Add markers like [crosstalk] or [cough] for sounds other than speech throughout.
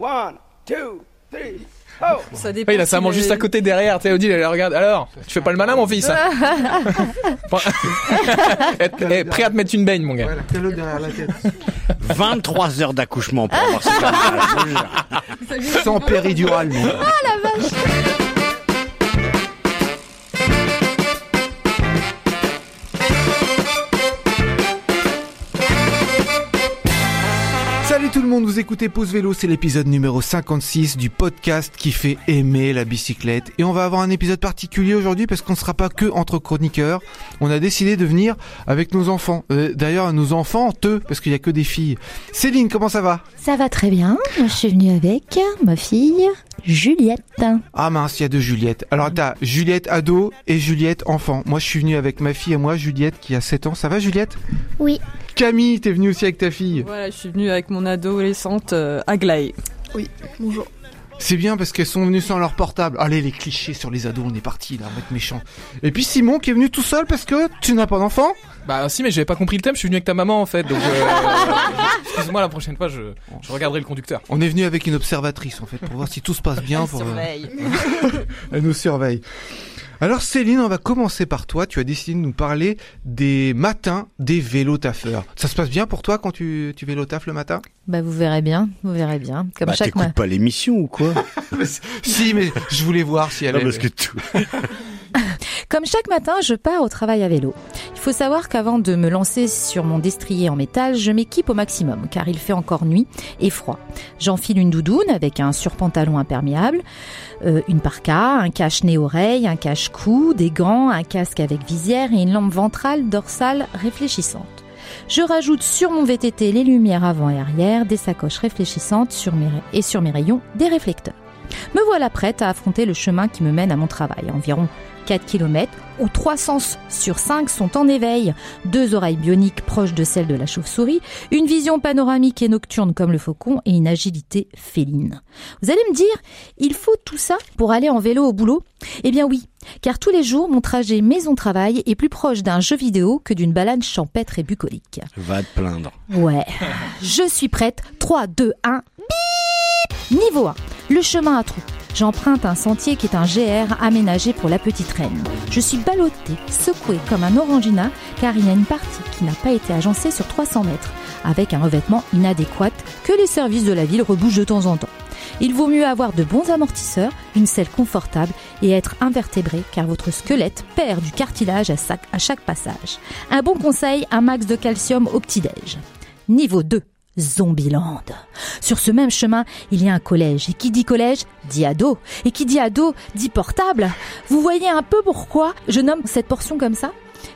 One, two, three, oh Ça dépend. Ouais, il a sa main juste à côté derrière. Tu sais, Odile, elle regarde. Alors, tu fais pas le malin, mon fils hein [laughs] [laughs] Prêt à te mettre une baigne, mon gars. Voilà, calotte derrière la tête. 23 heures d'accouchement pour avoir image. Sans péridurale, non. Salut tout le monde, vous écoutez Pause Vélo, c'est l'épisode numéro 56 du podcast qui fait aimer la bicyclette. Et on va avoir un épisode particulier aujourd'hui parce qu'on ne sera pas que entre chroniqueurs. On a décidé de venir avec nos enfants. Euh, D'ailleurs, nos enfants, eux, parce qu'il y a que des filles. Céline, comment ça va? Ça va très bien. Je suis venue avec ma fille Juliette. Ah mince, il y a deux Juliette. Alors t'as Juliette ado et Juliette enfant. Moi je suis venu avec ma fille et moi, Juliette qui a 7 ans. Ça va Juliette? Oui. Camille, t'es venue aussi avec ta fille. Voilà, je suis venue avec mon adolescente euh, Aglaé. C'est bien parce qu'elles sont venues sans leur portable. Allez, les clichés sur les ados, on est parti là, on va être méchant. Et puis Simon qui est venu tout seul parce que tu n'as pas d'enfant Bah si, mais j'avais pas compris le thème. Je suis venu avec ta maman, en fait. Donc, euh, [laughs] excuse-moi, la prochaine fois, je, je regarderai le conducteur. On est venu avec une observatrice en fait pour voir si tout se passe bien. Pour, euh, Surveille. [laughs] Elle nous surveille. Alors Céline, on va commencer par toi. Tu as décidé de nous parler des matins des vélos taffeurs. Ça se passe bien pour toi quand tu, tu vélo taffes le matin? Bah, vous verrez bien. Vous verrez bien. Comme Bah, chaque t'écoutes mois. pas l'émission ou quoi? [laughs] Si, mais je voulais voir si elle Non, est... parce que tout. [laughs] [laughs] Comme chaque matin, je pars au travail à vélo. Il faut savoir qu'avant de me lancer sur mon destrier en métal, je m'équipe au maximum, car il fait encore nuit et froid. J'enfile une doudoune avec un surpantalon imperméable, euh, une parka, un cache-nez-oreille, un cache-cou, des gants, un casque avec visière et une lampe ventrale dorsale réfléchissante. Je rajoute sur mon VTT les lumières avant et arrière, des sacoches réfléchissantes sur mes et sur mes rayons des réflecteurs. Me voilà prête à affronter le chemin qui me mène à mon travail, environ 4 km, où trois sens sur 5 sont en éveil, deux oreilles bioniques proches de celles de la chauve-souris, une vision panoramique et nocturne comme le faucon et une agilité féline. Vous allez me dire, il faut tout ça pour aller en vélo au boulot? Eh bien oui, car tous les jours, mon trajet maison-travail est plus proche d'un jeu vidéo que d'une balade champêtre et bucolique. Va te plaindre. Ouais, je suis prête. 3, 2, 1, bip Niveau 1, le chemin à trous. J'emprunte un sentier qui est un GR aménagé pour la petite reine. Je suis ballottée, secouée comme un orangina, car il y a une partie qui n'a pas été agencée sur 300 mètres, avec un revêtement inadéquat que les services de la ville rebougent de temps en temps. Il vaut mieux avoir de bons amortisseurs, une selle confortable et être invertébré car votre squelette perd du cartilage à, chaque passage. Un bon conseil, un max de calcium au petit-déj. Niveau 2. Zombieland. Sur ce même chemin, il y a un collège. Et qui dit collège dit ado. Et qui dit ado dit portable. Vous voyez un peu pourquoi je nomme cette portion comme ça?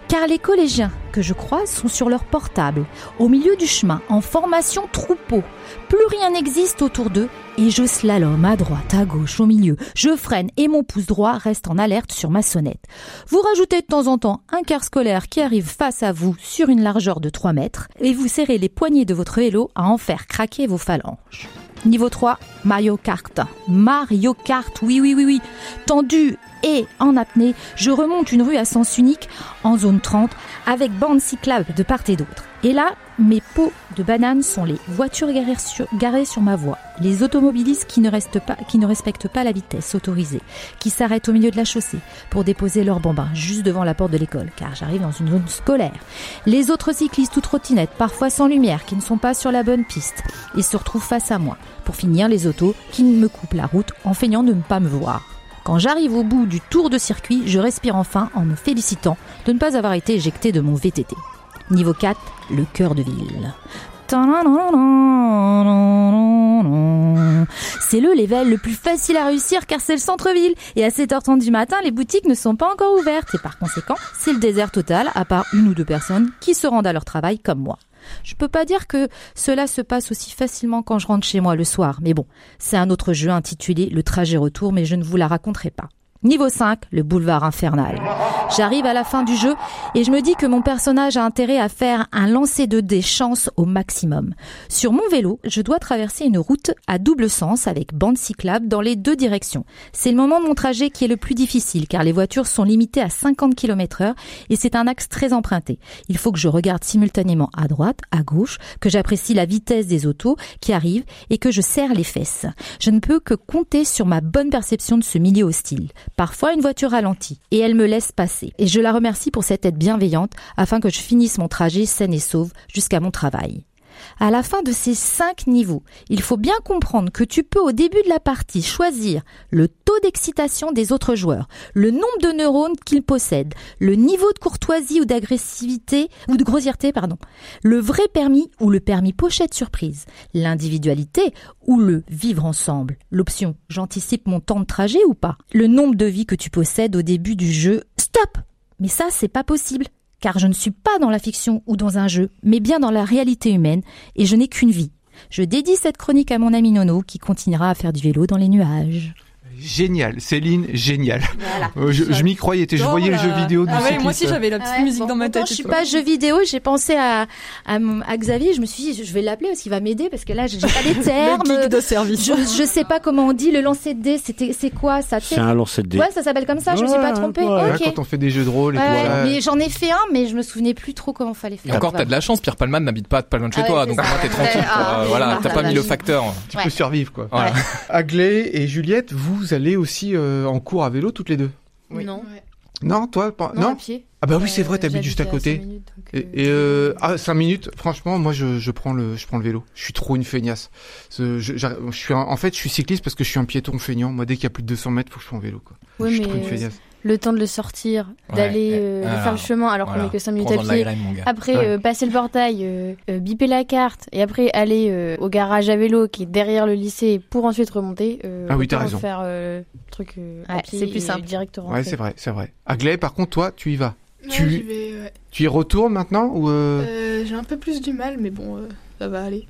Car les collégiens que je croise sont sur leur portable, au milieu du chemin, en formation troupeau. Plus rien n'existe autour d'eux, et je slalom à droite, à gauche, au milieu. Je freine et mon pouce droit reste en alerte sur ma sonnette. Vous rajoutez de temps en temps un car scolaire qui arrive face à vous sur une largeur de 3 mètres, et vous serrez les poignées de votre vélo à en faire craquer vos phalanges. Niveau 3, Mario Kart. Mario Kart, oui, oui, oui, oui. Tendu et en apnée, je remonte une rue à sens unique en zone 30 avec bande cyclable de part et d'autre. Et là, mes pots de bananes sont les voitures garées sur, ma voie, les automobilistes qui ne, qui ne respectent pas la vitesse autorisée, qui s'arrêtent au milieu de la chaussée pour déposer leurs bambins juste devant la porte de l'école, car j'arrive dans une zone scolaire. Les autres cyclistes ou trottinettes, parfois sans lumière, qui ne sont pas sur la bonne piste, et se retrouvent face à moi. Pour finir, les autos qui me coupent la route en feignant de ne pas me voir. Quand j'arrive au bout du tour de circuit, je respire enfin en me félicitant de ne pas avoir été éjecté de mon VTT. Niveau 4, le cœur de ville. C'est le level le plus facile à réussir car c'est le centre-ville. Et à 7h30 du matin, les boutiques ne sont pas encore ouvertes. Et par conséquent, c'est le désert total, à part une ou deux personnes qui se rendent à leur travail comme moi. Je peux pas dire que cela se passe aussi facilement quand je rentre chez moi le soir, mais bon, c'est un autre jeu intitulé Le trajet retour, mais je ne vous la raconterai pas. Niveau 5, le boulevard infernal. J'arrive à la fin du jeu et je me dis que mon personnage a intérêt à faire un lancer de dés chance au maximum. Sur mon vélo, je dois traverser une route à double sens avec bande cyclable dans les deux directions. C'est le moment de mon trajet qui est le plus difficile car les voitures sont limitées à 50 km heure et c'est un axe très emprunté. Il faut que je regarde simultanément à droite, à gauche, que j'apprécie la vitesse des autos qui arrivent et que je serre les fesses. Je ne peux que compter sur ma bonne perception de ce milieu hostile. Parfois une voiture ralentit et elle me laisse passer. Et je la remercie pour cette aide bienveillante afin que je finisse mon trajet saine et sauve jusqu'à mon travail. À la fin de ces cinq niveaux, il faut bien comprendre que tu peux au début de la partie choisir le taux d'excitation des autres joueurs, le nombre de neurones qu'ils possèdent, le niveau de courtoisie ou d'agressivité ou de grossièreté, pardon, le vrai permis ou le permis pochette surprise, l'individualité ou le vivre ensemble, l'option j'anticipe mon temps de trajet ou pas, le nombre de vies que tu possèdes au début du jeu. Stop! Mais ça, c'est pas possible car je ne suis pas dans la fiction ou dans un jeu, mais bien dans la réalité humaine, et je n'ai qu'une vie. Je dédie cette chronique à mon ami Nono, qui continuera à faire du vélo dans les nuages. Génial, Céline, génial. Voilà. Euh, je je m'y croyais, je voyais le jeu vidéo du Ah ouais, moi aussi j'avais la petite Ouais, musique bon, dans ma tête. Je suis et pas jeu vidéo, j'ai pensé à, à, m- à Xavier, je me suis dit, je vais l'appeler parce qu'il va m'aider, parce que là, j'ai pas [laughs] les termes. Le geek de service. Je, je sais pas comment on dit, le lancer de dés, c'était, c'est quoi ça, C'est un lancer de dés. Ouais, ça s'appelle comme ça, je me suis pas trompée. quand on fait des jeux de rôle et mais j'en ai fait un, mais je me souvenais plus trop comment fallait Et faire. encore, t'as de la chance, Pierre Palman n'habite pas pas loin de chez Ah toi, donc moins t'es tranquille. Ah, voilà, ah, t'as pas mis le facteur. Tu peux survivre quoi. Voilà. Aglé et Juliette, vous allez aussi euh, en cours à vélo toutes les deux? Oui. Non. Non, toi pas... Non, Non, à pied. Ah bah oui, c'est Euh, vrai, t'habites juste à côté. cinq minutes, donc, Et, euh, et euh, ah, 5 minutes, franchement, moi je, je prends le je prends le vélo. Je suis trop une feignasse. Je, suis un- en fait, je suis cycliste parce que je suis un piéton feignant. Moi, dès qu'il y a plus de 200 mètres, faut que je sois en vélo. Quoi. Oui, je suis mais trop une feignasse. Le temps de le sortir, Ouais, d'aller euh, alors, faire le chemin alors qu'on Voilà. est que 5 minutes à pied. graine. Après, Ouais. euh, passer le portail, euh, euh, biper la carte, et après aller euh, au garage à vélo qui est derrière le lycée pour ensuite remonter. euh, Ah oui, t'as raison. faire euh, truc euh, Ouais, c'est plus simple. direct. Ouais, c'est vrai, c'est vrai. Aglé, par contre, toi, tu y vas. Ouais, Tu- j'y vais, ouais. Tu y retournes maintenant ou euh... Euh, J'ai un peu plus du mal, mais bon, euh, ça va aller.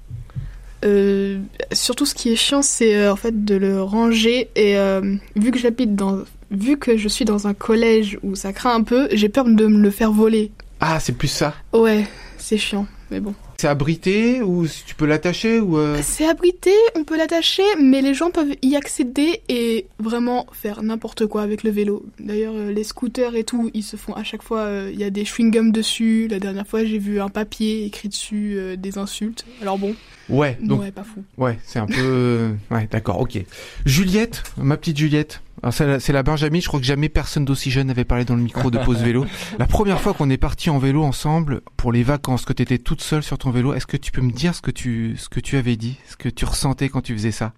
Euh, surtout, ce qui est chiant, c'est euh, en fait de le ranger. Et euh, vu que j'habite dans, vu que je suis dans un collège où ça craint un peu, j'ai peur de me le faire voler. Ah, c'est plus ça. Ouais, c'est chiant, mais bon. C'est abrité ou tu peux l'attacher ou euh... C'est abrité, on peut l'attacher, mais les gens peuvent y accéder et vraiment faire n'importe quoi avec le vélo. D'ailleurs, euh, les scooters et tout, ils se font à chaque fois, euh, il y a des chewing-gums dessus. La dernière fois, j'ai vu un papier écrit dessus euh, des insultes. Alors bon, Ouais, donc ouais, pas fou. ouais, c'est un peu ouais, d'accord, OK. Juliette, ma petite Juliette. Alors c'est la, c'est la Benjamin, je crois que jamais personne d'aussi jeune n'avait parlé dans le micro de pause vélo. [laughs] La première fois qu'on est parti en vélo ensemble pour les vacances, que tu étais toute seule sur ton vélo, est-ce que tu peux me dire ce que tu ce que tu avais dit, ce que tu ressentais quand tu faisais ça?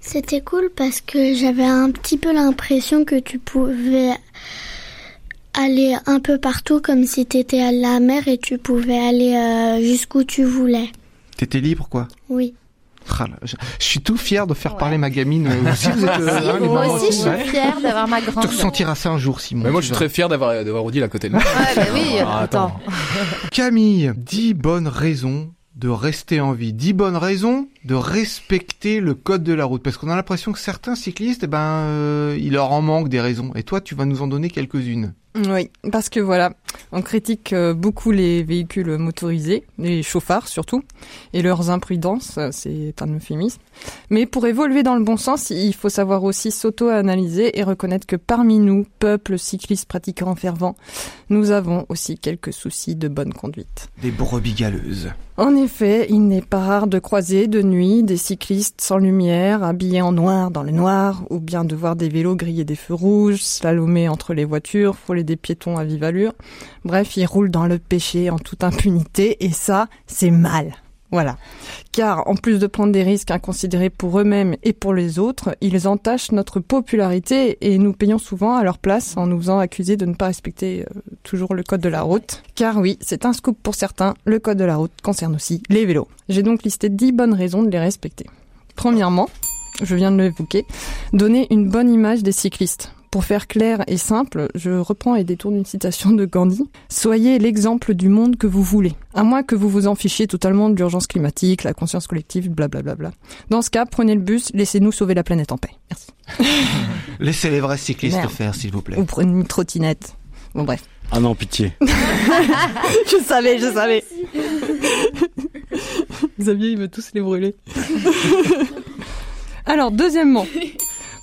C'était cool parce que j'avais un petit peu l'impression que tu pouvais aller un peu partout comme si tu étais à la mer et tu pouvais aller euh, jusqu'où tu voulais. T'étais libre quoi? Oui. Ah je, suis tout fier de faire Ouais. parler ma gamine. Euh, aussi, vous êtes, euh, [laughs] Si, hein, les moi aussi, je suis ouais. fière d'avoir ma grande. Tu ressentiras ça un jour, Simon. Mais moi, je suis très fier d'avoir d'avoir Odile à côté de moi. Ouais, bah oui, Ah, attends. [laughs] Camille, 10 bonnes raisons de rester en vie. 10 bonnes raisons de respecter le code de la route. Parce qu'on a l'impression que certains cyclistes, eh ben, euh, il leur en manque des raisons. Et toi, tu vas nous en donner quelques-unes. Oui, parce que voilà, on critique euh, beaucoup les véhicules motorisés, les chauffards surtout, et leurs imprudences, c'est un euphémisme. Mais pour évoluer dans le bon sens, il faut savoir aussi s'auto-analyser et reconnaître que parmi nous, peuple cycliste pratiquant fervent, nous avons aussi quelques soucis de bonne conduite. Des brebis galeuses. En effet, il n'est pas rare de croiser de nuit des cyclistes sans lumière, habillés en noir dans le noir, ou bien de voir des vélos griller des feux rouges, slalomer entre les voitures, frôler des piétons à vive allure. Bref, ils roulent dans le péché en toute impunité, et ça, c'est mal. Voilà. Car en plus de prendre des risques inconsidérés pour eux-mêmes et pour les autres, ils entachent notre popularité et nous payons souvent à leur place en nous faisant accuser de ne pas respecter euh, toujours le code de la route. Car oui, c'est un scoop pour certains, le code de la route concerne aussi les vélos. J'ai donc listé 10 bonnes raisons de les respecter. Premièrement, je viens de l'évoquer, donner une bonne image des cyclistes. Pour faire clair et simple, je reprends et détourne une citation de Gandhi. Soyez l'exemple du monde que vous voulez. À moins que vous vous en fichiez totalement de l'urgence climatique, la conscience collective, blablabla. Dans ce cas, prenez le bus, laissez-nous sauver la planète en paix. Merci. [laughs] Laissez les vrais cyclistes Merde. faire, s'il vous plaît. Ou prenez une trottinette. Bon bref. Ah non, pitié. [laughs] je savais, je savais. Xavier, il veut tous les brûler. Alors, deuxièmement,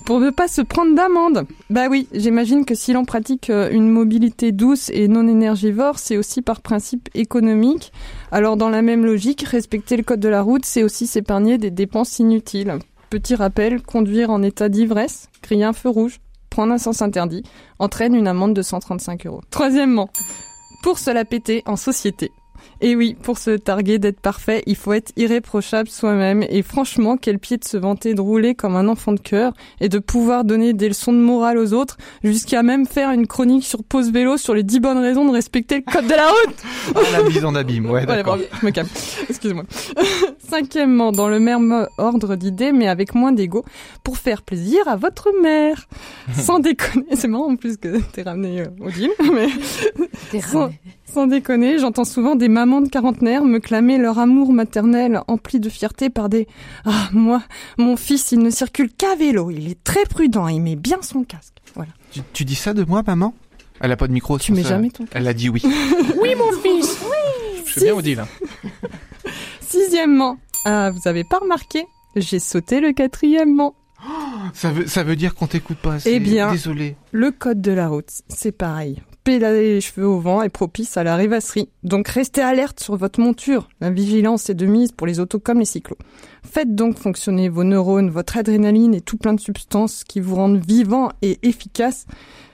pour ne pas se prendre d'amende. Bah oui, j'imagine que si l'on pratique euh, une mobilité douce et non énergivore, c'est aussi par principe économique. Alors, dans la même logique, respecter le code de la route, c'est aussi s'épargner des dépenses inutiles. Petit rappel, conduire en état d'ivresse, crier un feu rouge, prendre un sens interdit, entraîne une amende de 135 euros. Troisièmement, pour se la péter en société. Et oui, pour se targuer d'être parfait, il faut être irréprochable soi-même. Et franchement, quel pied de se vanter de rouler comme un enfant de cœur et de pouvoir donner des leçons de morale aux autres, jusqu'à même faire une chronique sur pause vélo sur les 10 bonnes raisons de respecter le code de la route. [laughs] Ah, la mise en abîme, ouais, Ouais, d'accord. bon, je me calme. Excuse-moi. [laughs] Cinquièmement, dans le même ordre d'idées, mais avec moins d'ego, pour faire plaisir à votre mère. [laughs] Sans déconner, c'est marrant en plus que t'es ramené euh, au gym, mais T'es ramené. sans déconner, j'entends souvent des mamans de quarantenaires me clamer leur amour maternel empli de fierté par des Ah, moi, mon fils, il ne circule qu'à vélo, il est très prudent, il met bien son casque. Voilà. Tu, tu dis ça de moi, maman? Elle a pas de micro. Tu sur mets ça. jamais ton casque. Elle a dit oui. [laughs] Oui, mon fils [laughs] Je suis bien Odile. hein. [laughs] Sixièmement, ah, vous avez pas remarqué J'ai sauté le quatrièmement. [gasps] Ça veut, ça veut dire qu'on t'écoute pas assez. Eh bien. Désolé. Le code de la route, c'est pareil. Pédaler les cheveux au vent est propice à la rêvasserie. Donc restez alerte sur votre monture. La vigilance est de mise pour les autos comme les cyclos. Faites donc fonctionner vos neurones, votre adrénaline et tout plein de substances qui vous rendent vivant et efficace.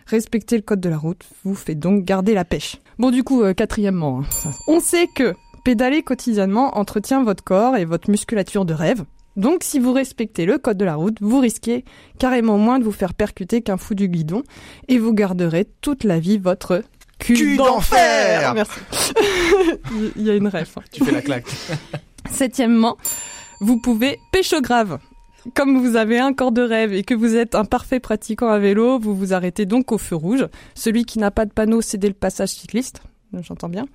Respecter le code de la route vous fait donc garder la pêche. Bon du coup, euh, quatrièmement, hein, on sait que pédaler quotidiennement entretient votre corps et votre musculature de rêve. Donc si vous respectez le code de la route, vous risquez carrément moins de vous faire percuter qu'un fou du guidon et vous garderez toute la vie votre cul, Cul d'enfer Merci. [laughs] Il y a une ref. hein. Tu fais la claque. [laughs] Septièmement, vous pouvez pécho grave. Comme vous avez un corps de rêve et que vous êtes un parfait pratiquant à vélo, vous vous arrêtez donc au feu rouge. Celui qui n'a pas de panneau, c'est dès le passage cycliste. J'entends bien.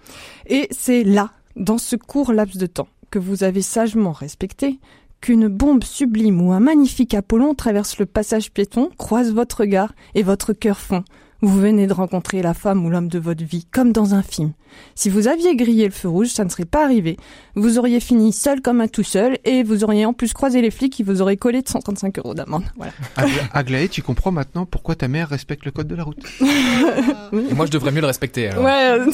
Et c'est là, dans ce court laps de temps, que vous avez sagement respecté, qu'une bombe sublime ou un magnifique Apollon traverse le passage piéton, croise votre regard et votre cœur fond. Vous venez de rencontrer la femme ou l'homme de votre vie, comme dans un film. Si vous aviez grillé le feu rouge, ça ne serait pas arrivé. Vous auriez fini seul comme un tout seul et vous auriez en plus croisé les flics qui vous auraient collé de 135 euros d'amende. Voilà. [laughs] Aglaé, tu comprends maintenant pourquoi ta mère respecte le code de la route. Et moi, je devrais mieux le respecter. Alors. Ouais. [laughs]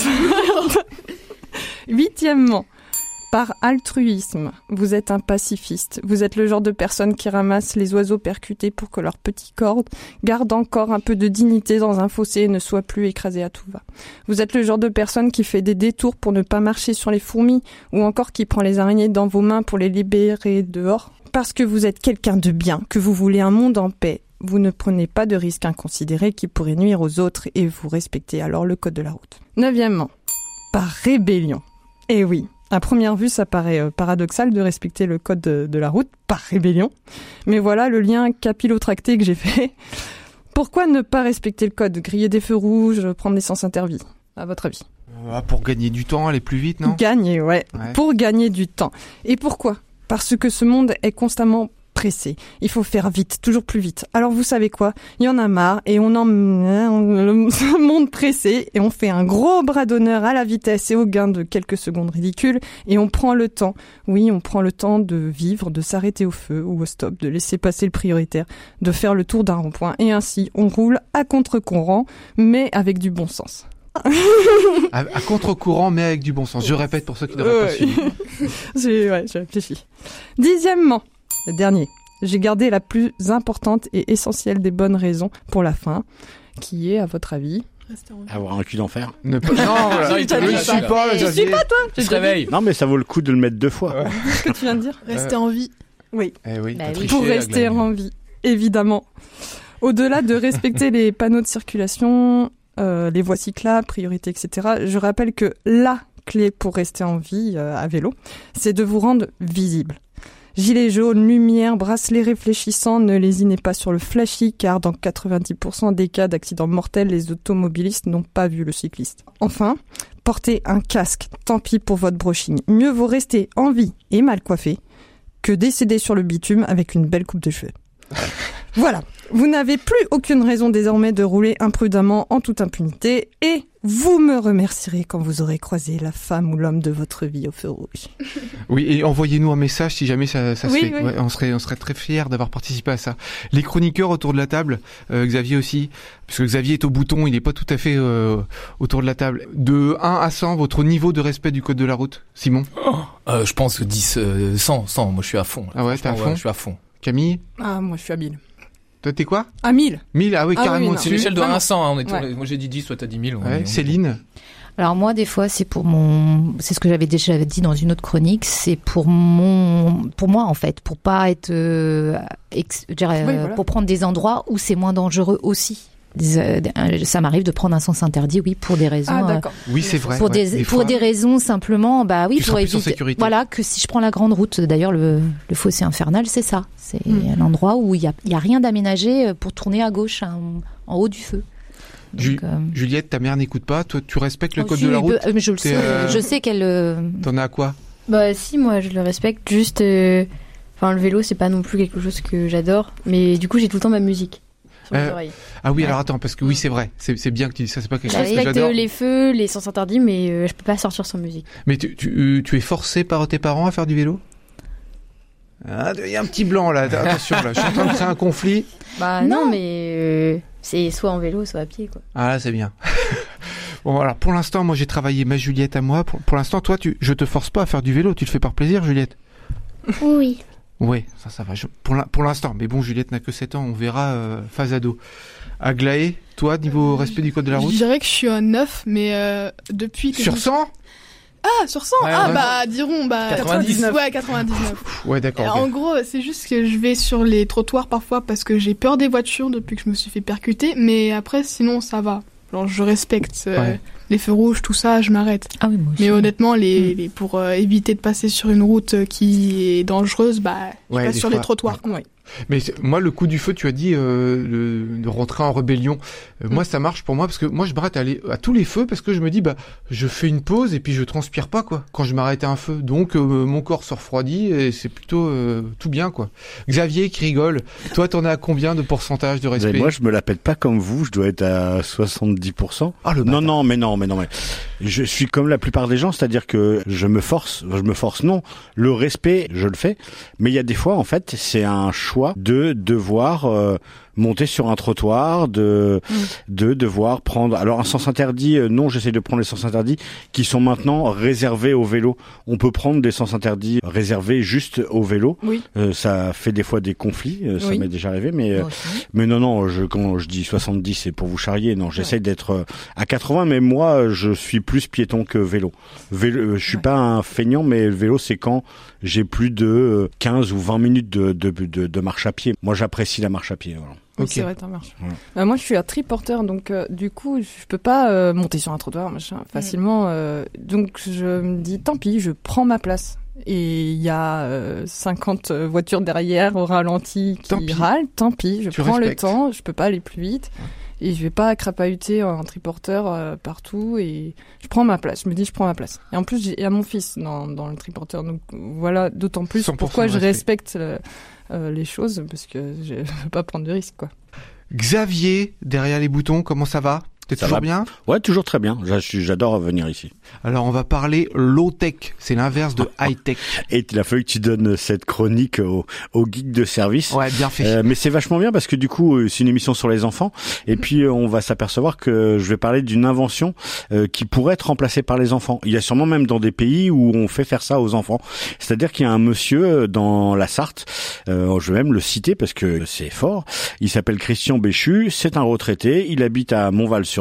Huitièmement, par altruisme, vous êtes un pacifiste. Vous êtes le genre de personne qui ramasse les oiseaux percutés pour que leur petit corps garde encore un peu de dignité dans un fossé et ne soit plus écrasé à tout va. Vous êtes le genre de personne qui fait des détours pour ne pas marcher sur les fourmis ou encore qui prend les araignées dans vos mains pour les libérer dehors. Parce que vous êtes quelqu'un de bien, que vous voulez un monde en paix, vous ne prenez pas de risques inconsidérés qui pourraient nuire aux autres et vous respectez alors le code de la route. Neuvièmement, par rébellion. Eh oui, à première vue, ça paraît euh, paradoxal de respecter le code de, de la route par rébellion. Mais voilà le lien capillotracté que j'ai fait. [laughs] Pourquoi ne pas respecter le code? Griller des feux rouges, prendre des sens interdits À votre avis? Ah, pour gagner du temps, aller plus vite, non? Gagner, ouais. Ouais. Pour gagner du temps. Et pourquoi? Parce que ce monde est constamment pressé. Il faut faire vite, toujours plus vite. Alors vous savez quoi? Il y en a marre et on en [laughs] le monde pressé et on fait un gros bras d'honneur à la vitesse et au gain de quelques secondes ridicules et on prend le temps. Oui, on prend le temps de vivre, de s'arrêter au feu ou au stop, de laisser passer le prioritaire, de faire le tour d'un rond-point et ainsi on roule à contre-courant mais avec du bon sens. à, à contre-courant, mais avec du bon sens. Je répète pour ceux qui n'auraient pas suivi. [laughs] ouais, j'ai réfléchi. Dixièmement, le dernier. J'ai gardé la plus importante et essentielle des bonnes raisons pour la fin, qui est, à votre avis Restez en vie. Avoir un cul d'enfer. Ne pas- Non, [laughs] ça. suis pas, Je suis pas toi Tu te réveilles. Non, mais ça vaut le coup de le mettre deux fois. Ouais. [laughs] Qu'est-ce que tu viens de dire Restez en vie. Oui, Eh oui. Bah T'as oui. triché, pour rester en vie, évidemment. Au-delà de respecter [laughs] les panneaux de circulation, euh, les voies cyclables, priorité, etc., je rappelle que la clé pour rester en vie euh, à vélo, c'est de vous rendre visible. Gilets jaunes, lumière, bracelets réfléchissants, ne lésinez pas sur le flashy car dans 90% des cas d'accidents mortels, les automobilistes n'ont pas vu le cycliste. Enfin, portez un casque, tant pis pour votre brushing. Mieux vaut rester en vie et mal coiffé que décéder sur le bitume avec une belle coupe de cheveux. Voilà. Vous n'avez plus aucune raison désormais de rouler imprudemment en toute impunité et vous me remercierez quand vous aurez croisé la femme ou l'homme de votre vie au feu rouge. [laughs] Oui, et envoyez-nous un message si jamais ça, ça se fait. oui. Ouais, on serait, on serait très fiers d'avoir participé à ça. Les chroniqueurs autour de la table, euh, Xavier aussi, parce que Xavier est au bouton, il n'est pas tout à fait euh, autour de la table. De 1 à 100, votre niveau de respect du code de la route, Simon? Euh, je pense que 10, euh, 100, 100, moi je suis à fond. là. Ah ouais, t'es à fond Je suis à fond. Camille? Ah, moi je suis 1000. Toi, t'es quoi À 1000 1000 Ah oui, Ah oui, carrément. C'est dessus. l'échelle de 1 Vraiment. à 100. hein, on est Ouais. Moi j'ai dit 10, toi t'as dit 1000. on est- Ouais, on est- Céline Alors moi, des fois, c'est pour mon, c'est ce que j'avais déjà dit dans une autre chronique, c'est pour mon, pour moi en fait, pour pas être, euh, ex- je dirais, Oui, euh, voilà. pour prendre des endroits où c'est moins dangereux aussi. Euh, ça m'arrive de prendre un sens interdit, oui, pour des raisons. Ah, euh, d'accord. Oui, c'est vrai. pour ouais. des, Des pour fois, des raisons simplement, bah oui, pour éviter. sécurité. Voilà, que si je prends la grande route, d'ailleurs le, le fossé infernal, c'est ça, c'est Mm. un endroit où il y a, y a rien d'aménagé euh, pour tourner à gauche, hein, en haut du feu. Donc, Ju- euh, Juliette, ta mère n'écoute pas. Toi, tu respectes le oh, code si, de la route euh, je le sais, euh, je sais qu'elle. euh, T'en as à quoi? Bah si, moi je le respecte. Juste, euh, enfin le vélo c'est pas non plus quelque chose que j'adore, mais du coup j'ai tout le temps ma musique sur les Euh, oreilles. Ah oui, Ouais. alors attends, parce que oui, c'est vrai. C'est c'est bien que tu dis ça. C'est pas quelque Je chose que respecte j'adore. les feux, les sens interdits, mais euh, je peux pas sortir sans musique. Mais tu, tu, euh, tu es forcé par tes parents à faire du vélo? Ah, il y a un petit blanc là. Attention, là. Je suis en train de créer un conflit. Bah non, mais euh, c'est soit en vélo, soit à pied quoi. Ah là, c'est bien. [laughs] bon, alors pour l'instant, moi j'ai travaillé ma Juliette à moi. Pour, pour l'instant, toi, tu, je te force pas à faire du vélo. Tu le fais par plaisir, Juliette? Oui. Oui, ça, ça va. Je- pour l'in- pour l'instant. Mais bon, Juliette n'a que 7 ans. On verra euh, phase ado. Aglaé, toi, niveau respect du code de la Je route? dirais que je suis un 9, mais euh, depuis que Sur je- 100 Ah, sur 100 Ouais, Ah ouais. bah dirons, bah... 90. Ouais, 99. Ouais, d'accord. En ok. gros, c'est juste que je vais sur les trottoirs parfois parce que j'ai peur des voitures depuis que je me suis fait percuter, mais après, sinon, ça va. Genre, je respecte euh, Ouais. Les feux rouges, tout ça, je m'arrête. Ah oui, moi aussi. Mais honnêtement, les, les- pour euh, éviter de passer sur une route euh, qui est dangereuse, bah, je Ouais, passe sur fois, les trottoirs. Oui. Mais moi, le coup du feu, tu as dit euh, de, de rentrer en rébellion. Euh, Mm. Moi, ça marche pour moi parce que moi, je m'arrête à, à tous les feux parce que je me dis, bah, je fais une pause et puis je transpire pas quoi quand je m'arrête à un feu. Donc, euh, mon corps se refroidit et c'est plutôt euh, tout bien quoi. Xavier qui rigole. Toi, t'en as à combien de pourcentage de Mais respect? moi, je me la pète pas comme vous. Je dois être à 70%. Ah, le Non, bâtard. non, mais non, mais non, mais je suis comme la plupart des gens, c'est-à-dire que je me force, je me force, non. Le respect, je le fais, mais il y a des fois, en fait, c'est un choix de devoir euh, monter sur un trottoir, de de devoir prendre. Alors un sens interdit, euh, non, j'essaie de prendre les sens interdits qui sont maintenant réservés au vélo. On peut prendre des sens interdits réservés juste au vélo. Oui. Euh, ça fait des fois des conflits, euh, ça Oui. m'est déjà arrivé, mais euh, Moi aussi. mais non, non, je, quand je dis 70, c'est pour vous charrier. Non, j'essaie d'être euh, à 80, mais moi, je suis plus piéton que vélo. vélo euh, je suis pas un feignant, mais le vélo, c'est quand j'ai plus de euh, 15 ou 20 minutes de, de, de, de marche à pied. Moi, j'apprécie la marche à pied. Voilà. Oui, Ok. c'est vrai, marche. Ouais. Bah, moi, je suis un triporteur, donc euh, du coup, je peux pas euh, monter sur un trottoir, machin, facilement. euh, donc, je me dis, tant pis, je prends ma place. Et il y a euh, 50 voitures derrière au ralenti qui Tant pis. râlent. Tant pis, je Tu prends respectes. le temps. Je peux pas aller plus vite. Et je vais pas crapahuter en triporteur euh, partout. Et je prends ma place. Je me dis, je prends ma place. Et en plus, il y a mon fils dans, dans le triporteur. Donc voilà, d'autant plus 100% pourquoi je respect. respecte euh, euh, les choses. Parce que je [laughs] veux pas prendre de risques, quoi. Xavier, derrière les boutons, comment ça va? T'es toujours va. bien? Ouais, toujours très bien. J'a- J'adore venir ici. Alors, on va parler low-tech. C'est l'inverse de high-tech. Et il a fallu que tu donnes cette chronique au, au geek de service. Ouais, bien fait. Euh, mais c'est vachement bien parce que du coup euh, c'est une émission sur les enfants et puis euh, on va s'apercevoir que je vais parler d'une invention euh, qui pourrait être remplacée par les enfants. Il y a sûrement même dans des pays où on fait faire ça aux enfants. C'est-à-dire qu'il y a un monsieur dans la Sarthe, euh, je vais même le citer parce que c'est fort. Il s'appelle Christian Béchu, c'est un retraité, il habite à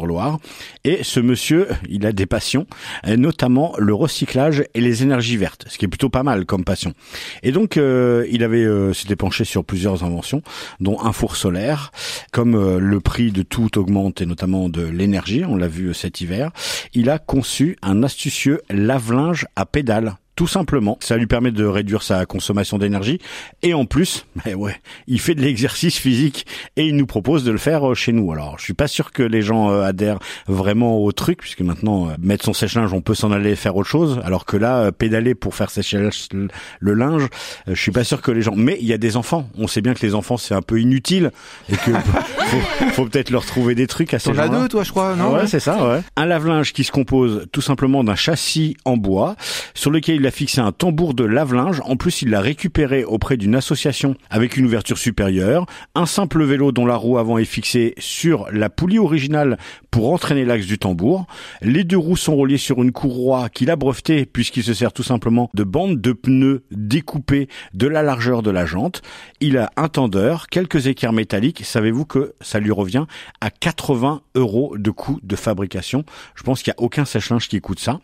Montval-sur-Loire et ce monsieur, il a des passions, euh, notamment le recyclage et les énergies vertes, ce qui est plutôt pas mal comme passion. Et donc euh, il avait euh, s'était penché sur plusieurs inventions dont un four solaire. Comme euh, le prix de tout augmente et notamment de l'énergie, on l'a vu euh, cet hiver, il a conçu un astucieux lave-linge à pédale tout simplement. Ça lui permet de réduire sa consommation d'énergie et en plus, [laughs] ouais, il fait de l'exercice physique et il nous propose de le faire euh, chez nous. Alors, je suis pas sûr que les gens euh, adhèrent vraiment au truc puisque maintenant euh, mettre son sèche-linge, on peut s'en aller faire autre chose, alors que là, pédaler pour faire sécher le- linge, je suis pas sûr que les gens. Mais il y a des enfants. On sait bien que les enfants c'est un peu inutile et que [laughs] faut, faut peut-être leur trouver des trucs à ces gens-là. deux, toi, je crois, non? Ouais, c'est ça, ouais. Un lave-linge qui se compose tout simplement d'un châssis en bois sur lequel il a fixé un tambour de lave-linge. En plus, il l'a récupéré auprès d'une association avec une ouverture supérieure. Un simple vélo dont la roue avant est fixée sur la poulie originale pour entraîner l'axe du tambour. Les deux roues sont reliées sur une courroie qu'il a brevetée puisqu'il se sert tout simplement de bandes de pneus découpées de la largeur de la jante. Il a un tendeur, quelques équerres métalliques. Savez-vous que ça lui revient à 80 euros de coût de fabrication? Je pense qu'il n'y a aucun sèche-linge qui coûte ça.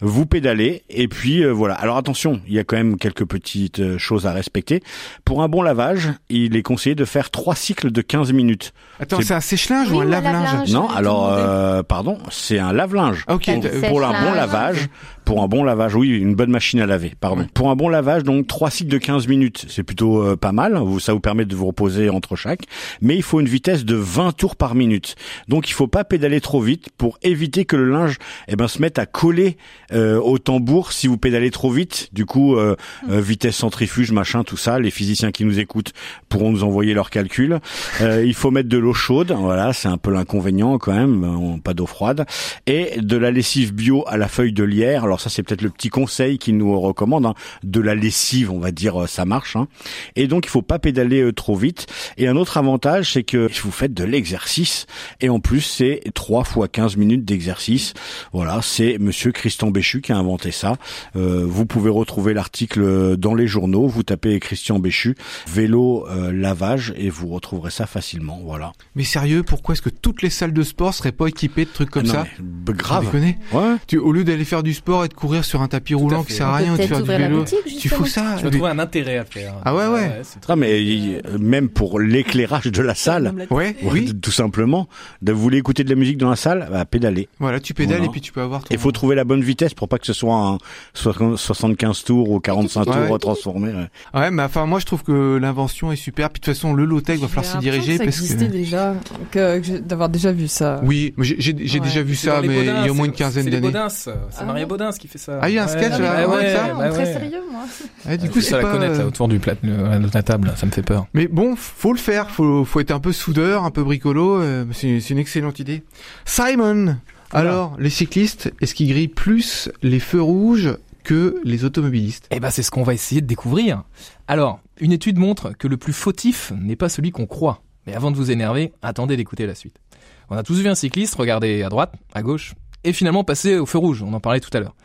Vous pédalez et puis euh, voilà. Alors attention, il y a quand même quelques petites euh, choses à respecter. Pour un bon lavage, il est conseillé de faire trois cycles de 15 minutes. Attends, C'est- un sèche-linge ou un lave-linge Non, alors euh, pardon, c'est un lave-linge. Ah, ok. Pour, pour un bon lavage, pour un bon lavage, oui, une bonne machine à laver, pardon. Pour un bon lavage, donc trois cycles de 15 minutes, c'est plutôt euh, pas mal. Vous- Ça vous permet de vous reposer entre chaque, mais il faut une vitesse de 20 tours par minute. Donc il faut pas pédaler trop vite pour éviter que le linge eh ben se mette à coller euh, au tambour si vous pédalez trop vite. Du coup, euh, euh, vitesse centrifuge, machin, tout ça. Les physiciens qui nous écoutent pourront nous envoyer leurs calculs. Euh, il faut mettre de l'eau chaude, voilà, c'est un peu l'inconvénient quand même, euh, pas d'eau froide, et de la lessive bio à la feuille de lierre. Alors ça, c'est peut-être le petit conseil qu'ils nous recommandent. hein. De la lessive, on va dire, euh, ça marche. hein. Et donc, il faut pas pédaler trop vite. Et un autre avantage, c'est que vous faites de l'exercice, et en plus, c'est 3 fois 15 minutes d'exercice. Voilà, c'est Monsieur Christian Béchu qui a inventé ça. Euh, vous pouvez retrouver l'article euh, dans les journaux. Vous tapez Christian Béchu vélo euh, lavage et vous retrouverez ça facilement. Voilà. Mais sérieux, pourquoi est-ce que toutes les salles de sport seraient pas équipées de trucs comme Non, ça mais, bah, grave. Vous déconnez Ouais. tu, Au lieu d'aller faire du sport et de courir sur un tapis roulant qui sert à rien ou de faire du vélo, boutique, tu fous ça Je me trouve un intérêt à faire. Ah ouais, ouais. c'est Ah mais il- même pour l'éclairage de la salle, Ouais, ouais, oui. tout simplement, de vous voulez écouter de la musique dans la salle, bah, pédaler. Voilà, tu pédales Voilà. et puis tu peux avoir ton... Il faut trouver la bonne vitesse pour pas que ce soit un 60 75 tours ou 45 Ouais, tours ouais. transformés. ouais. Ouais, mais enfin, moi, je trouve que l'invention est super. Puis de toute façon, le low-tech va falloir s'y diriger ça parce existait que... déjà, que, d'avoir déjà vu ça. Oui, mais j'ai Ouais. déjà vu ça, mais Baudins, il y a au moins une quinzaine d'années. Baudins, c'est Ah Maria Baudins qui fait ça. Ah, il y a un sketch, Ouais, là, ouais, avec ouais, ça bah très sérieux, moi. Ouais, du Du coup, ça c'est la pas... connaître là, autour du plat, le- de la table, ça me fait peur. Mais bon, faut le faire. Faut, faut être un peu soudeur, un peu bricolo. euh, c'est c'est une excellente idée. Simon. Alors, les cyclistes, est-ce qu'ils grillent plus les feux rouges que les automobilistes Eh ben, c'est ce qu'on va essayer de découvrir. Alors, une étude montre que le plus fautif n'est pas celui qu'on croit. Mais avant de vous énerver, attendez d'écouter la suite. On a tous vu un cycliste regarder à droite, à gauche, et finalement passer au feu rouge, on en parlait tout à l'heure.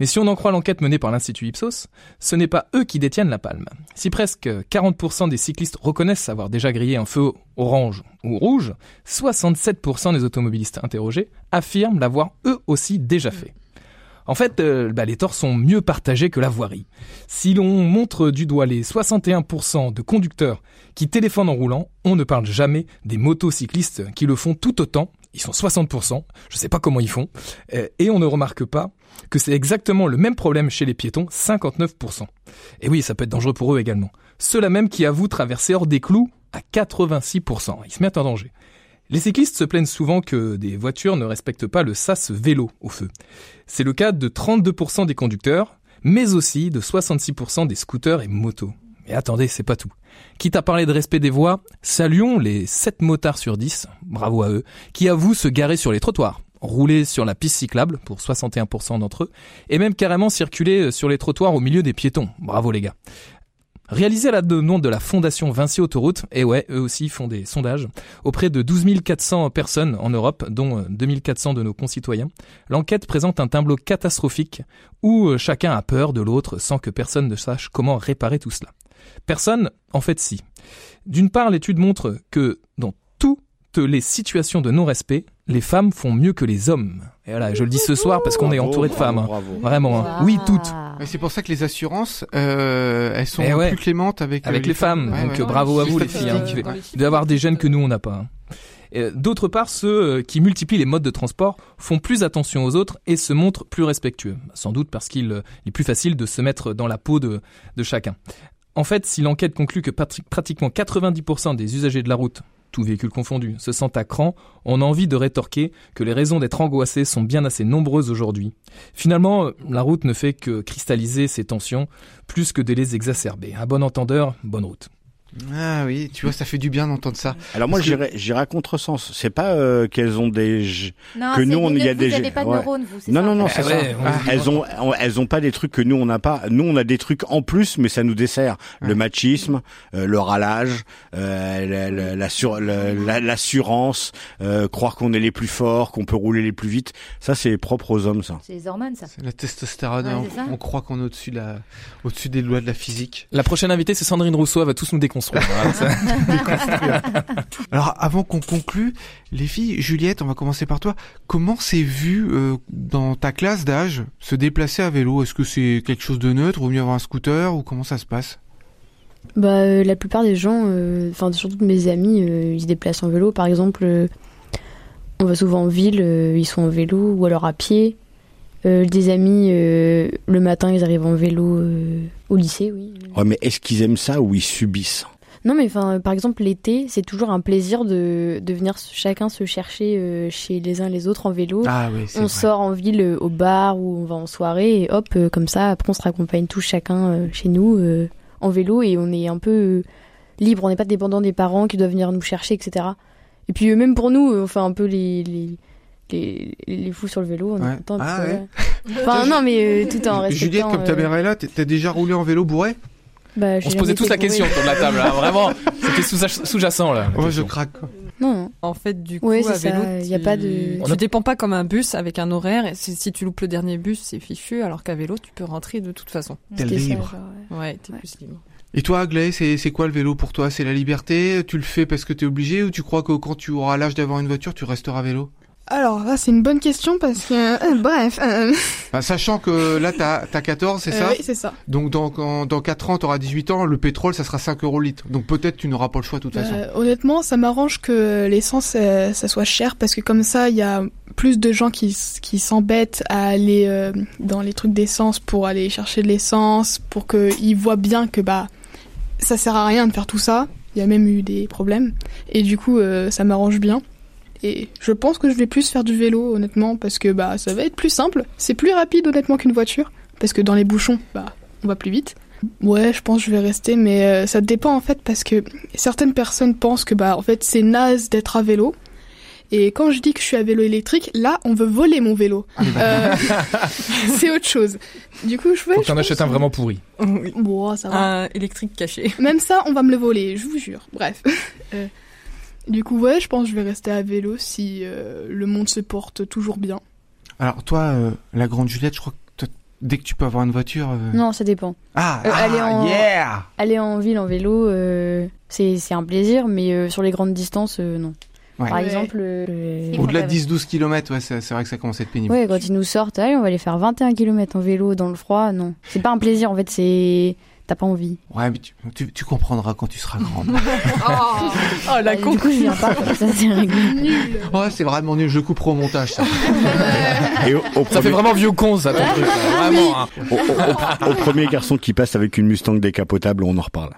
Mais si on en croit l'enquête menée par l'Institut Ipsos, ce n'est pas eux qui détiennent la palme. Si presque 40% des cyclistes reconnaissent avoir déjà grillé un feu orange ou rouge, 67% des automobilistes interrogés affirment l'avoir eux aussi déjà fait. En fait, euh, bah, les torts sont mieux partagés que la voirie. Si l'on montre du doigt les 61% de conducteurs qui téléphonent en roulant, on ne parle jamais des motocyclistes qui le font tout autant. Ils sont 60%, je sais pas comment ils font, euh, et on ne remarque pas que c'est exactement le même problème chez les piétons, 59%. Et oui, ça peut être dangereux pour eux également. Ceux-là même qui avouent traverser hors des clous à 86%. Ils se mettent en danger. Les cyclistes se plaignent souvent que des voitures ne respectent pas le sas vélo au feu. C'est le cas de 32% des conducteurs, mais aussi de 66% des scooters et motos. Mais attendez, c'est pas tout. Quitte à parler de respect des voies, saluons les 7 motards sur 10, bravo à eux, qui avouent se garer sur les trottoirs, rouler sur la piste cyclable, pour 61% d'entre eux, et même carrément circuler sur les trottoirs au milieu des piétons, bravo les gars. Réalisé à la demande de la Fondation Vinci Autoroute, et ouais, eux aussi font des sondages, auprès de 12 400 personnes en Europe, dont 2400 de nos concitoyens, l'enquête présente un tableau catastrophique où euh, chacun a peur de l'autre sans que personne ne sache comment réparer tout cela. Personne, en fait si. D'une part, l'étude montre que dans toutes les situations de non-respect, les femmes font mieux que les hommes. Et voilà, je le dis ce soir parce qu'on est Bravo, entouré de femmes. hein. bravo. Vraiment, hein. oui, toutes. Mais c'est pour ça que les assurances, euh, elles sont Eh ouais. plus clémentes avec, euh, avec les femmes. Ouais, Donc ouais. euh, bravo à C'est vous les filles. hein. statistique. Il doit y avoir des gènes que nous on n'a pas. hein. Euh, D'autre part, ceux euh, qui multiplient les modes de transport font plus attention aux autres et se montrent plus respectueux. Sans doute parce qu'il euh, est plus facile de se mettre dans la peau de, de chacun. En fait, si l'enquête conclut que patri- pratiquement 90% des usagers de la route, tout véhicule confondu, se sentent à cran, on a envie de rétorquer que les raisons d'être angoissés sont bien assez nombreuses aujourd'hui. Finalement, la route ne fait que cristalliser ces tensions plus que de les exacerber. À bon entendeur, bonne route. Ah oui, tu vois, ça fait du bien d'entendre ça. Alors moi, j'irais, j'irais à contresens. C'est pas euh, qu'elles ont des, g- Non, que nous, on il y a des, Vous n'avez pas de ouais. neurones, vous, Non, ça non, non, Ah c'est ouais, ça. Ah, elles ont, on- elles ont pas des trucs que nous on n'a pas. Nous, on a des trucs en plus, mais ça nous dessert. Le machisme, euh, le râlage, euh, la- la- la sur- la- la- l'assurance, euh, croire qu'on est les plus forts, qu'on peut rouler les plus vite. Ça, c'est propre aux hommes, ça. C'est les hormones, ça. C'est la testostérone, Ouais, on, ça. on croit qu'on est au-dessus de la, au-dessus des lois de la physique. La prochaine invitée, c'est Sandrine Rousseau, elle va tous nous déconstruire. Ça- [laughs] Alors, avant qu'on conclue, les filles, Juliette, on va commencer par toi. Comment c'est vu euh, dans ta classe d'âge se déplacer à vélo? Est-ce que c'est quelque chose de neutre ou mieux avoir un scooter ou comment ça se passe? Bah, euh, la plupart des gens, euh, enfin surtout de mes amis, euh, ils se déplacent en vélo. Par exemple, euh, on va souvent en ville, euh, ils sont en vélo ou alors à pied. Euh, des amis, euh, le matin, ils arrivent en vélo euh, au lycée, oui. Ouais, mais est-ce qu'ils aiment ça ou ils subissent? Non, mais enfin, par exemple, l'été, c'est toujours un plaisir de, de venir chacun se chercher euh, chez les uns les autres en vélo. Ah oui, on vrai. sort en ville euh, au bar ou on va en soirée et hop, euh, comme ça, après on se raccompagne tous chacun euh, chez nous euh, en vélo et on est un peu euh, libre, on n'est pas dépendant des parents qui doivent venir nous chercher, etc. Et puis euh, même pour nous, euh, on fait un peu les, les, les, les fous sur le vélo, on Ouais. est content. Ah ouais. Enfin [laughs] non, mais euh, tout en respectant... Juliette, comme ta mère est là, t'as déjà roulé en vélo bourré? Bah, On se posait tous la question autour de la table, là. [laughs] Vraiment, c'était sous- sous-jacent, là. Moi, je craque. quoi. Non. En fait, du coup, Ouais, c'est à vélo, ça, y a tu- pas de- tu dépends pas comme un bus avec un horaire. Et si, si tu loupes le dernier bus, c'est fichu, alors qu'à vélo, tu peux rentrer de toute façon. T'es ça, libre. ouais. Ouais, t'es Ouais. plus libre. Et toi, Aglaé, c'est c'est quoi le vélo pour toi? C'est la liberté? Tu le fais parce que t'es obligé ou tu crois que quand tu auras l'âge d'avoir une voiture, tu resteras à vélo? Alors là, c'est une bonne question parce que, euh, [laughs] bref, euh, Sachant que là, t'as as 14, c'est euh, ça oui, c'est ça. Donc dans, dans 4 ans, t'auras 18 ans, le pétrole, ça sera 5 euros le litre. Donc peut-être tu n'auras pas le choix de toute façon. Honnêtement, ça m'arrange que l'essence, ça soit cher parce que comme ça, il y a plus de gens qui, qui s'embêtent à aller dans les trucs d'essence pour aller chercher de l'essence, pour qu'ils voient bien que bah ça sert à rien de faire tout ça. Il y a même eu des problèmes et du coup, ça m'arrange bien. Et je pense que je vais plus faire du vélo, honnêtement, parce que bah ça va être plus simple. C'est plus rapide, honnêtement, qu'une voiture, parce que dans les bouchons, bah on va plus vite. Ouais, je pense que je vais rester, mais euh, ça dépend en fait parce que certaines personnes pensent que bah en fait c'est naze d'être à vélo. Et quand je dis que je suis à vélo électrique, là on veut voler mon vélo. Euh, [laughs] c'est autre chose. Du coup, je Faut que t'en achètes un vraiment pourri. Oui. Bon, ça va. Un électrique caché. Même ça, on va me le voler, je vous jure. Bref. Euh, du coup, ouais, je pense que je vais rester à vélo si euh, le monde se porte toujours bien. Alors toi, euh, la grande Juliette, je crois que dès que tu peux avoir une voiture... euh, Non, ça dépend. Ah, Euh, ah, aller en- yeah Aller en ville en vélo, euh, c'est c'est un plaisir, mais euh, sur les grandes distances, euh, non. Ouais. Par Ouais. exemple, euh, Au-delà de 10-12 km, ouais, c'est c'est vrai que ça commence à être pénible. ouais, quand ils nous sortent, allez, on va aller faire 21 km en vélo dans le froid, non. C'est pas un plaisir, en fait, c'est. T'as pas envie. Ouais, mais tu, tu, tu comprendras quand tu seras grande. [laughs] Oh, la Euh, du coup, je viens pas, ça, c'est. Nul ouais, c'est vraiment nul, je couperai au montage, ça. Et au, au Ça fait vraiment vieux con, ça, ton truc. là. Vraiment, hein. au, au- au- au premier garçon qui passe avec une Mustang décapotable, on en reparle.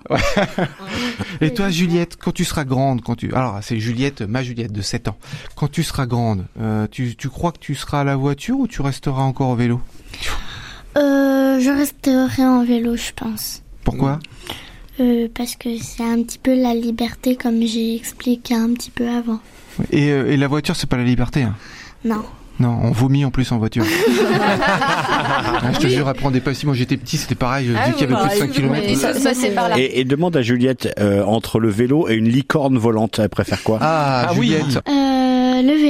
Et toi, Juliette, quand tu seras grande, quand tu, alors c'est Juliette, ma Juliette de 7 ans. Quand tu seras grande, euh, tu, tu crois que tu seras à la voiture ou tu resteras encore au vélo? Euh, je resterai en vélo, je pense. Pourquoi Euh, parce que c'est un petit peu la liberté, comme j'ai expliqué un petit peu avant. et, euh, et la voiture, c'est pas la liberté. Hein. Non. Non, on vomit en plus en voiture. [laughs] Ah, je te jure, à prendre des pastilles. Moi, j'étais petit, c'était pareil. Ah dès qu'il y avait plus de 5 km. ça, ça, c'est par là. Et, et demande à Juliette, euh, entre le vélo et une licorne volante, elle préfère quoi Ah, Ah oui. Juliette. Euh,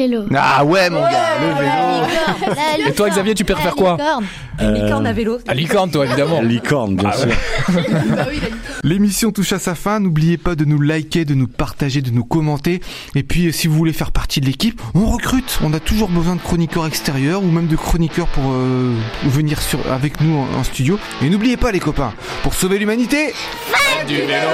vélo. Ah ouais, mon gars, le vélo. Et toi, Xavier, tu préfères quoi Une licorne à vélo. La licorne, toi, évidemment. Licorne, bien sûr. [laughs] L'émission touche à sa fin. N'oubliez pas de nous liker, de nous partager, de nous commenter. Et puis, euh, si vous voulez faire partie de l'équipe, on recrute. On a toujours besoin de chroniqueurs extérieurs ou même de chroniqueurs pour euh, venir sur, avec nous en, en studio. Et n'oubliez pas, les copains, pour sauver l'humanité, Du vélo